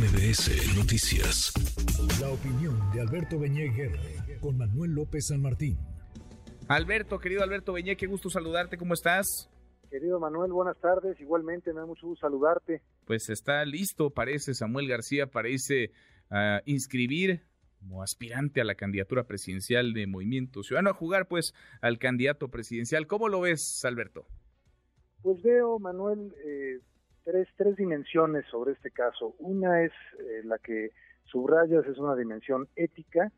MBS Noticias. La opinión de Alberto Beñé con Manuel López San Martín. Alberto, querido Alberto Beñé, qué gusto saludarte, ¿cómo estás? Querido Manuel, buenas tardes. Igualmente, me da mucho gusto saludarte. Pues está listo, parece Samuel García, parece uh, inscribir como aspirante a la candidatura presidencial de Movimiento Ciudadano a jugar pues al candidato presidencial. ¿Cómo lo ves, Alberto? Pues veo, Manuel, eh, tres, tres dimensiones sobre este caso. Una es eh, la que subrayas, es una dimensión ética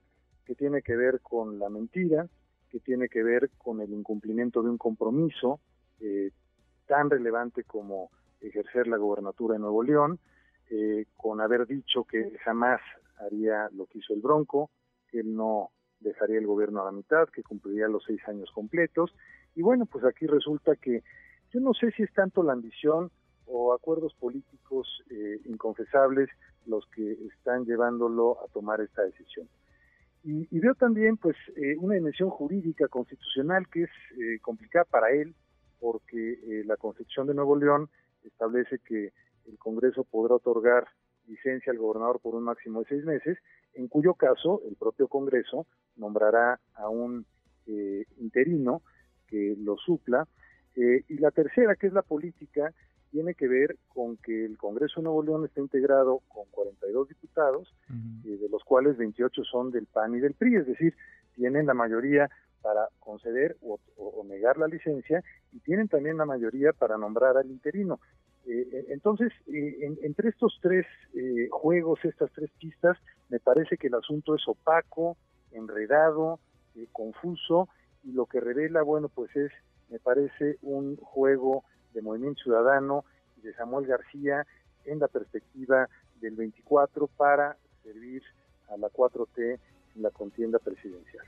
que tiene que ver con la mentira, que tiene que ver con el incumplimiento de un compromiso eh, tan relevante como ejercer la gobernatura de Nuevo León, eh, con haber dicho que jamás haría lo que hizo el Bronco, que él no dejaría el gobierno a la mitad, que cumpliría los seis años completos. Y bueno, pues aquí resulta que yo no sé si es tanto la ambición o acuerdos políticos eh, inconfesables los que están llevándolo a tomar esta decisión. Y, veo también pues eh, una dimensión jurídica constitucional que es eh, complicada para él porque eh, la Constitución de Nuevo León establece que el Congreso podrá otorgar licencia al gobernador por un máximo de seis meses, en cuyo caso el propio Congreso nombrará a un eh, interino que lo supla. Y la tercera, que es la política, tiene que ver con que el Congreso de Nuevo León está integrado con 42 diputados, uh -huh. de los cuales 28 son del PAN y del PRI, es decir, tienen la mayoría para conceder o, o, negar la licencia y tienen también la mayoría para nombrar al interino. Eh, entonces, eh, en, entre estos tres eh, juegos, estas tres pistas, me parece que el asunto es opaco, enredado, eh, confuso y lo que revela, bueno, pues es, me parece, un juego de Movimiento Ciudadano y de Samuel García en la perspectiva del 24 para servir a la 4T en la contienda presidencial.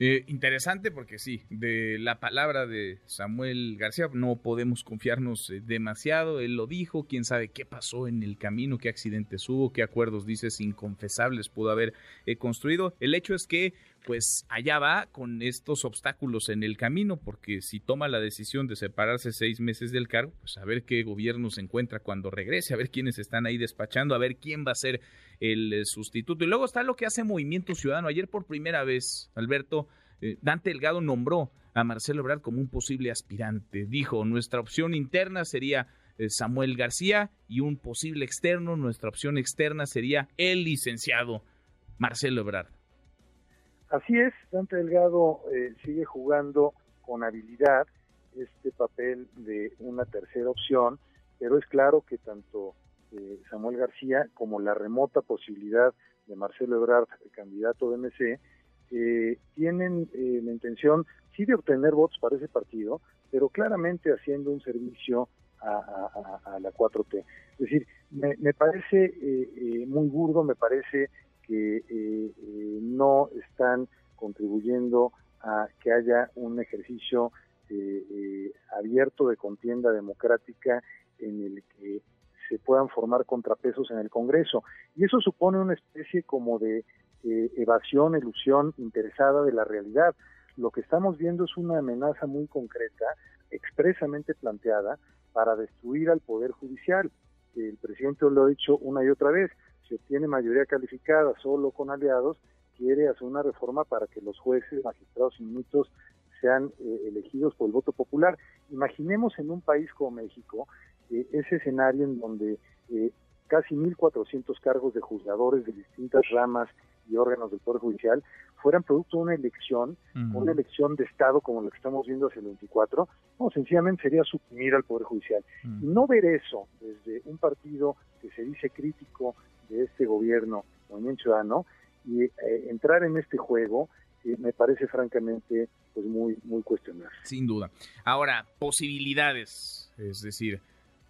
Eh, interesante porque sí, de la palabra de Samuel García no podemos confiarnos eh, demasiado, él lo dijo, quién sabe qué pasó en el camino, qué accidentes hubo, qué acuerdos, dices, inconfesables pudo haber eh, construido. El hecho es que pues allá va con estos obstáculos en el camino, porque si toma la decisión de separarse seis meses del cargo, pues a ver qué gobierno se encuentra cuando regrese, a ver quiénes están ahí despachando, a ver quién va a ser el sustituto. Y luego está lo que hace Movimiento Ciudadano. Ayer por primera vez, Alberto, eh, Dante Delgado nombró a Marcelo Ebrard como un posible aspirante. Dijo, nuestra opción interna sería eh, Samuel García y un posible externo, nuestra opción externa sería el licenciado Marcelo Ebrard. Así es, Dante Delgado eh, sigue jugando con habilidad este papel de una tercera opción, pero es claro que tanto eh, Samuel García como la remota posibilidad de Marcelo Ebrard, el candidato de MC, eh, tienen eh, la intención sí de obtener votos para ese partido, pero claramente haciendo un servicio a, la 4T. Es decir, me, me parece muy burdo, me parece que eh, eh, no están contribuyendo a que haya un ejercicio eh, abierto de contienda democrática en el que se puedan formar contrapesos en el Congreso. Y eso supone una especie como de evasión, ilusión interesada de la realidad. Lo que estamos viendo es una amenaza muy concreta, expresamente planteada, para destruir al Poder Judicial. El presidente lo ha dicho una y otra vez, si obtiene mayoría calificada solo con aliados, quiere hacer una reforma para que los jueces, magistrados y ministros sean eh, elegidos por el voto popular. Imaginemos en un país como México eh, ese escenario en donde eh, casi 1.400 cargos de juzgadores de distintas ramas y órganos del Poder Judicial fueran producto de una elección, uh -huh. una elección de Estado como la que estamos viendo hacia el 24, no, sencillamente sería suprimir al Poder Judicial. Uh -huh. No ver eso desde un partido que se dice crítico de este gobierno, Movimiento Ciudadano, y eh, entrar en este juego eh, me parece francamente pues muy muy cuestionable. Sin duda. Ahora, posibilidades, es decir,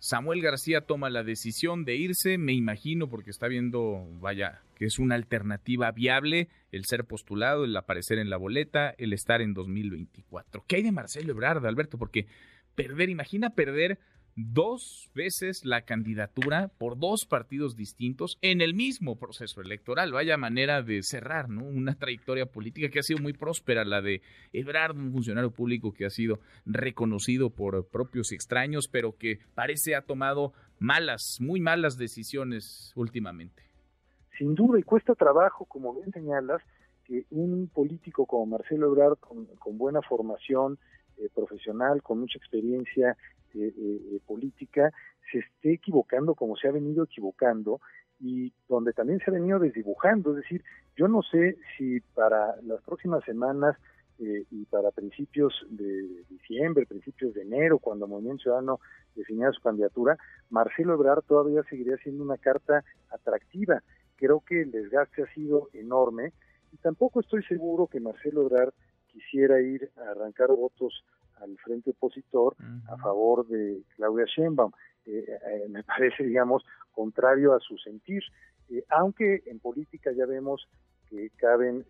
Samuel García toma la decisión de irse, me imagino, porque está viendo, vaya, que es una alternativa viable el ser postulado, el aparecer en la boleta, el estar en 2024. ¿Qué hay de Marcelo Ebrard, Alberto? Porque perder, imagina perder dos veces la candidatura por dos partidos distintos en el mismo proceso electoral. Vaya manera de cerrar, ¿no? Una trayectoria política que ha sido muy próspera, la de Ebrard, un funcionario público que ha sido reconocido por propios extraños, pero que parece ha tomado malas, muy malas decisiones últimamente. Sin duda, y cuesta trabajo, como bien señalas, que un político como Marcelo Ebrard, con, buena formación eh, profesional, con mucha experiencia eh, eh, política, se esté equivocando como se ha venido equivocando y donde también se ha venido desdibujando. Es decir, yo no sé si para las próximas semanas y para principios de diciembre, principios de enero, cuando Movimiento Ciudadano definiera su candidatura, Marcelo Ebrard todavía seguiría siendo una carta atractiva. Creo que el desgaste ha sido enorme y tampoco estoy seguro que Marcelo Ebrard quisiera ir a arrancar votos al frente opositor a favor de Claudia Sheinbaum. Eh, eh, me parece, digamos, contrario a su sentir, eh, aunque en política ya vemos que caben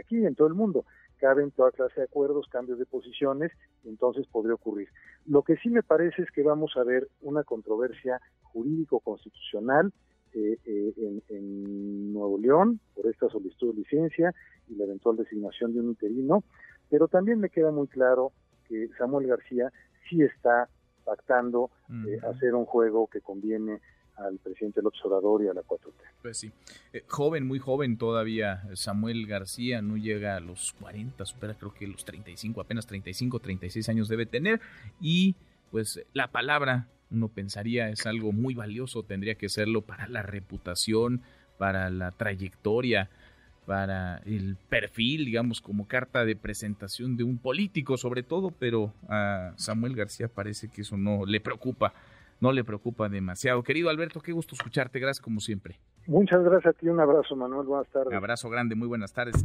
aquí, en todo el mundo, caben toda clase de acuerdos, cambios de posiciones, entonces podría ocurrir. Lo que sí me parece es que vamos a ver una controversia jurídico-constitucional en, en Nuevo León por esta solicitud de licencia y la eventual designación de un interino, pero también me queda muy claro que Samuel García sí está pactando eh, hacer un juego que conviene al presidente López Obrador y a la 4T. Pues sí, eh, joven, muy joven todavía Samuel García, no llega a los 40, supera creo que los 35, apenas 35, 36 años debe tener. Y pues la palabra uno pensaría es algo muy valioso, tendría que serlo para la reputación, para la trayectoria, para el perfil, digamos, como carta de presentación de un político sobre todo, pero a Samuel García parece que eso no le preocupa, no le preocupa demasiado. Querido Alberto, qué gusto escucharte, gracias como siempre. Muchas gracias a ti, un abrazo Manuel, buenas tardes. Un abrazo grande, muy buenas tardes.